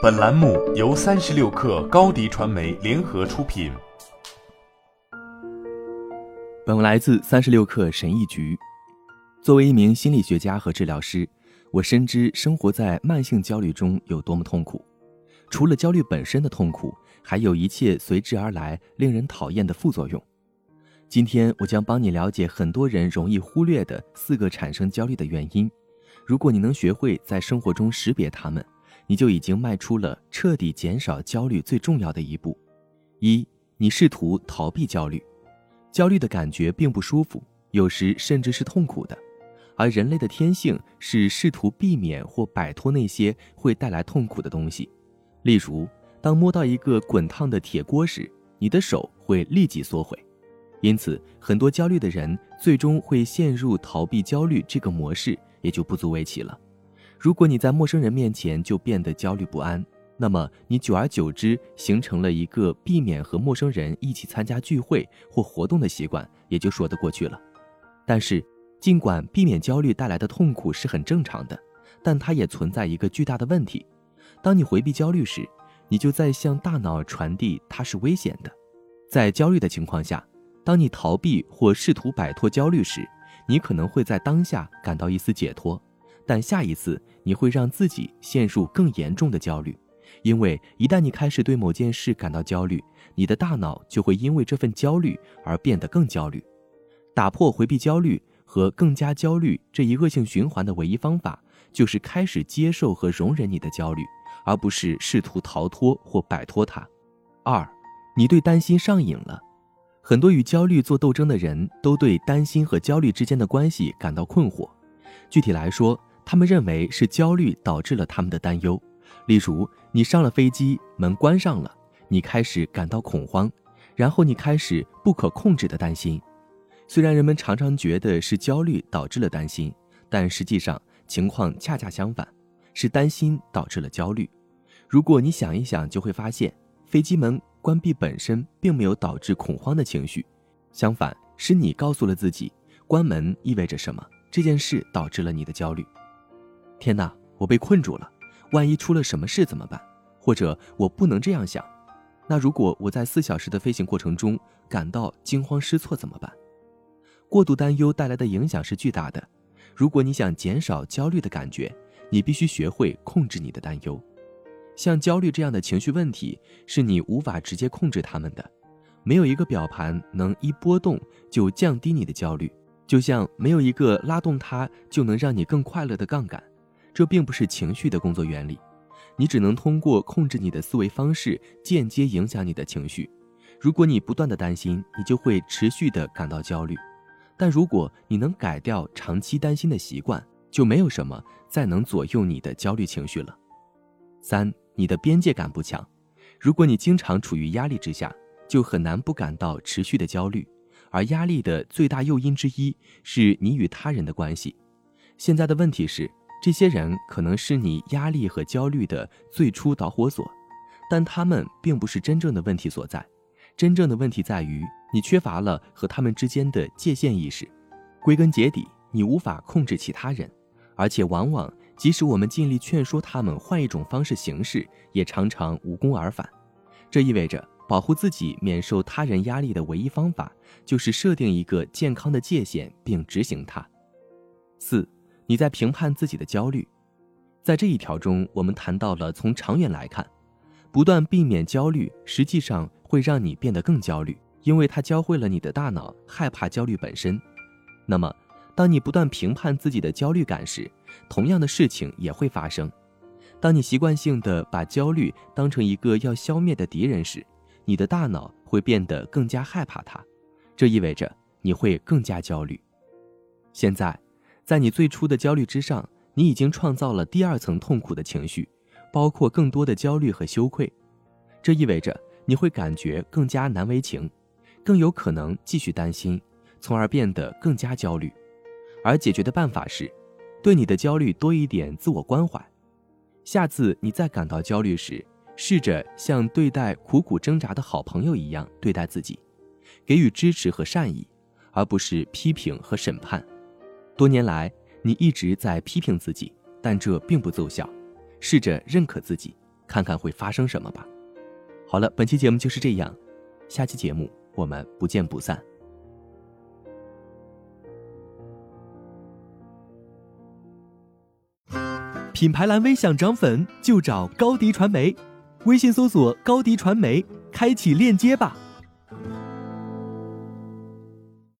本栏目由三十六氪高低传媒联合出品。本文来自三十六氪神译局。作为一名心理学家和治疗师，我深知生活在慢性焦虑中有多么痛苦。除了焦虑本身的痛苦，还有一切随之而来令人讨厌的副作用。今天，我将帮你了解很多人容易忽略的四个产生焦虑的原因。如果你能学会在生活中识别它们，你就已经迈出了彻底减少焦虑最重要的一步。一，你试图逃避焦虑，焦虑的感觉并不舒服，有时甚至是痛苦的。而人类的天性是试图避免或摆脱那些会带来痛苦的东西。例如，当摸到一个滚烫的铁锅时，你的手会立即缩回。因此，很多焦虑的人最终会陷入逃避焦虑这个模式，也就不足为奇了。如果你在陌生人面前就变得焦虑不安，那么你久而久之形成了一个避免和陌生人一起参加聚会或活动的习惯，也就说得过去了。但是，尽管避免焦虑带来的痛苦是很正常的，但它也存在一个巨大的问题：当你回避焦虑时，你就在向大脑传递它是危险的。在焦虑的情况下，当你逃避或试图摆脱焦虑时，你可能会在当下感到一丝解脱，但下一次你会让自己陷入更严重的焦虑，因为一旦你开始对某件事感到焦虑，你的大脑就会因为这份焦虑而变得更焦虑。打破回避焦虑和更加焦虑这一恶性循环的唯一方法，就是开始接受和容忍你的焦虑，而不是试图逃脱或摆脱它。二，你对担心上瘾了。很多与焦虑做斗争的人都对担心和焦虑之间的关系感到困惑。具体来说，他们认为是焦虑导致了他们的担忧。例如，你上了飞机，门关上了，你开始感到恐慌，然后你开始不可控制的担心。虽然人们常常觉得是焦虑导致了担心，但实际上情况恰恰相反，是担心导致了焦虑。如果你想一想，就会发现飞机门。关闭本身并没有导致恐慌的情绪，相反，是你告诉了自己关门意味着什么。这件事导致了你的焦虑。天哪，我被困住了，万一出了什么事怎么办？或者我不能这样想。那如果我在四小时的飞行过程中感到惊慌失措怎么办？过度担忧带来的影响是巨大的。如果你想减少焦虑的感觉，你必须学会控制你的担忧。像焦虑这样的情绪问题，是你无法直接控制他们的。没有一个表盘能一波动就降低你的焦虑，就像没有一个拉动它就能让你更快乐的杠杆。这并不是情绪的工作原理。你只能通过控制你的思维方式，间接影响你的情绪。如果你不断的担心，你就会持续的感到焦虑。但如果你能改掉长期担心的习惯，就没有什么再能左右你的焦虑情绪了。三。你的边界感不强，如果你经常处于压力之下，就很难不感到持续的焦虑。而压力的最大诱因之一是你与他人的关系。现在的问题是，这些人可能是你压力和焦虑的最初导火索，但他们并不是真正的问题所在。真正的问题在于你缺乏了和他们之间的界限意识。归根结底，你无法控制其他人，而且往往。即使我们尽力劝说他们换一种方式行事，也常常无功而返。这意味着，保护自己免受他人压力的唯一方法，就是设定一个健康的界限并执行它。四，你在评判自己的焦虑。在这一条中，我们谈到了从长远来看，不断避免焦虑，实际上会让你变得更焦虑，因为它教会了你的大脑害怕焦虑本身。那么，当你不断评判自己的焦虑感时，同样的事情也会发生。当你习惯性的把焦虑当成一个要消灭的敌人时，你的大脑会变得更加害怕它。这意味着你会更加焦虑。现在，在你最初的焦虑之上，你已经创造了第二层痛苦的情绪，包括更多的焦虑和羞愧。这意味着你会感觉更加难为情，更有可能继续担心，从而变得更加焦虑。而解决的办法是。对你的焦虑多一点自我关怀，下次你再感到焦虑时，试着像对待苦苦挣扎的好朋友一样对待自己，给予支持和善意，而不是批评和审判。多年来，你一直在批评自己，但这并不奏效。试着认可自己，看看会发生什么吧。好了，本期节目就是这样，下期节目我们不见不散。品牌蓝 V 想涨粉就找高迪传媒，微信搜索高迪传媒，开启链接吧。